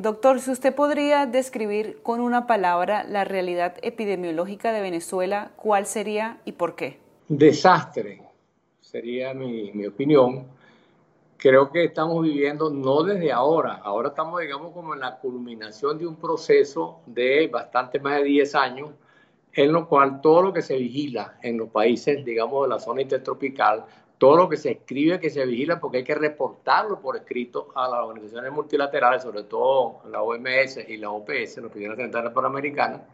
Doctor, si usted podría describir con una palabra la realidad epidemiológica de Venezuela, ¿cuál sería y por qué? Desastre, sería mi, mi opinión. Creo que estamos viviendo no desde ahora, ahora estamos, digamos, como en la culminación de un proceso de bastante más de 10 años, en lo cual todo lo que se vigila en los países, digamos, de la zona intertropical, todo lo que se escribe, que se vigila, porque hay que reportarlo por escrito a las organizaciones multilaterales, sobre todo la OMS y la OPS, la Oficina Central Panamericana,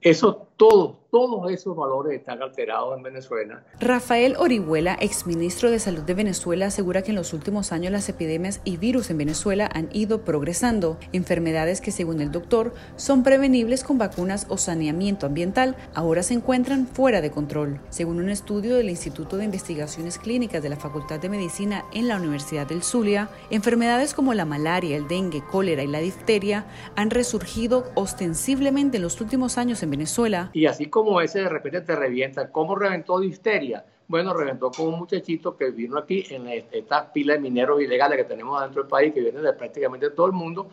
eso, todos, todos esos valores están alterados en Venezuela. Rafael Orihuela, exministro de Salud de Venezuela, asegura que en los últimos años las epidemias y virus en Venezuela han ido progresando. Enfermedades que, según el doctor, son prevenibles con vacunas o saneamiento ambiental, ahora se encuentran fuera de control. Según un estudio del Instituto de Investigaciones Clínicas de la Facultad de Medicina en la Universidad del Zulia, enfermedades como la malaria, el dengue, cólera y la difteria han resurgido ostensiblemente en los últimos años en Venezuela. Y así como ese de repente te revienta, ¿cómo reventó difteria? Bueno, reventó con un muchachito que vino aquí en esta pila de mineros ilegales que tenemos dentro del país, que vienen de prácticamente todo el mundo,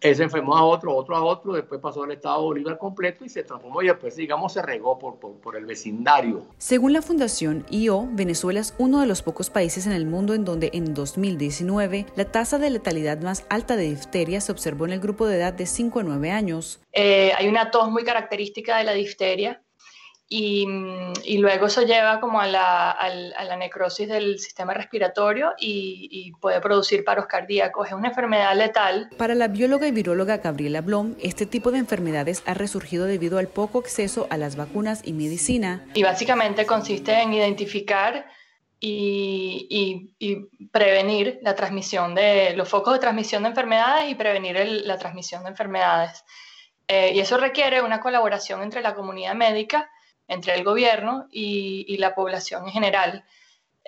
se enfermó a otro, otro a otro, después pasó al Estado Bolívar completo y se transformó y después, digamos, se regó por, por, por, el vecindario. Según la Fundación IO, Venezuela es uno de los pocos países en el mundo en donde en 2019 la tasa de letalidad más alta de difteria se observó en el grupo de edad de 5 a 9 años. Eh, hay una tos muy característica de la difteria y, y, luego eso lleva como a la, a la, necrosis del sistema respiratorio y, y, puede producir paros cardíacos. Es una enfermedad letal. Para la bióloga y viróloga Gabriela Blom, este tipo de enfermedades ha resurgido debido al poco acceso a las vacunas y medicina. Y básicamente consiste en identificar y, prevenir la transmisión de los focos de transmisión de enfermedades y prevenir la transmisión de enfermedades. Eh, y eso requiere una colaboración entre la comunidad médica entre el gobierno y, la población en general.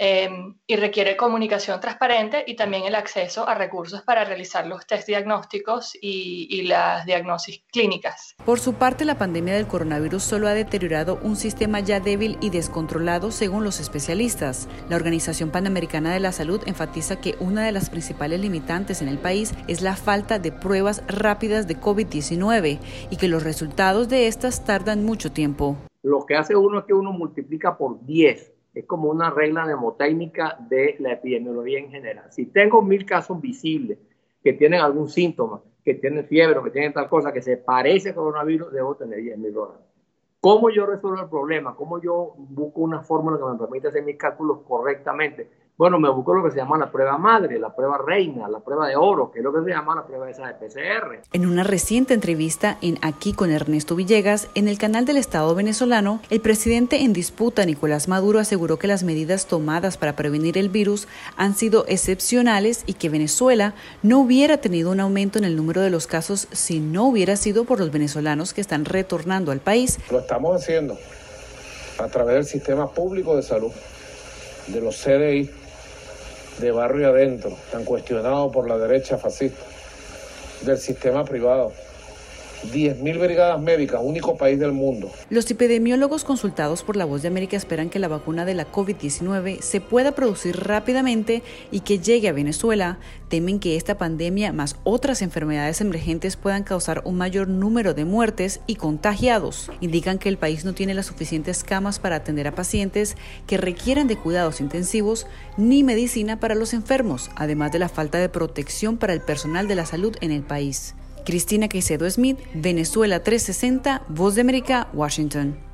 Em, y requiere comunicación transparente y también el acceso a recursos para realizar los test diagnósticos y, y, las diagnosis clínicas. Por su parte, la pandemia del coronavirus solo ha deteriorado un sistema ya débil y descontrolado según los especialistas. La Organización Panamericana de la Salud enfatiza que una de las principales limitantes en el país es la falta de pruebas rápidas de COVID-19 y que los resultados de estas tardan mucho tiempo lo que hace uno es que uno multiplica por 10. Es como una regla mnemotécnica de la epidemiología en general. Si tengo mil casos visibles que tienen algún síntoma, que tienen fiebre o que tienen tal cosa que se parece a coronavirus, debo tener 10 mil dólares. ¿Cómo yo resuelvo el problema? ¿Cómo yo busco una fórmula que me permita hacer mis cálculos correctamente? Bueno, me busco lo que se llama la prueba madre, la prueba reina, la prueba de oro, que es lo que se llama la prueba esa de PCR. En una reciente entrevista en Aquí con Ernesto Villegas, en el canal del Estado venezolano, el presidente en disputa, Nicolás Maduro, aseguró que las medidas tomadas para prevenir el virus han sido excepcionales y que Venezuela no hubiera tenido un aumento en el número de los casos si no hubiera sido por los venezolanos que están retornando al país. Lo estamos haciendo a través del sistema público de salud, de los CDI de barrio adentro, tan cuestionado por la derecha fascista, del sistema privado, 10.000 brigadas médicas, único país del mundo. Los epidemiólogos consultados por La Voz de América esperan que la vacuna de la COVID-19 se pueda producir rápidamente y que llegue a Venezuela. Temen que esta pandemia más otras enfermedades emergentes puedan causar un mayor número de muertes y contagiados. Indican que el país no tiene las suficientes camas para atender a pacientes que requieran de cuidados intensivos ni medicina para los enfermos, además de la falta de protección para el personal de la salud en el país. Cristina Caicedo Smith, Venezuela 360, Voz de América, Washington.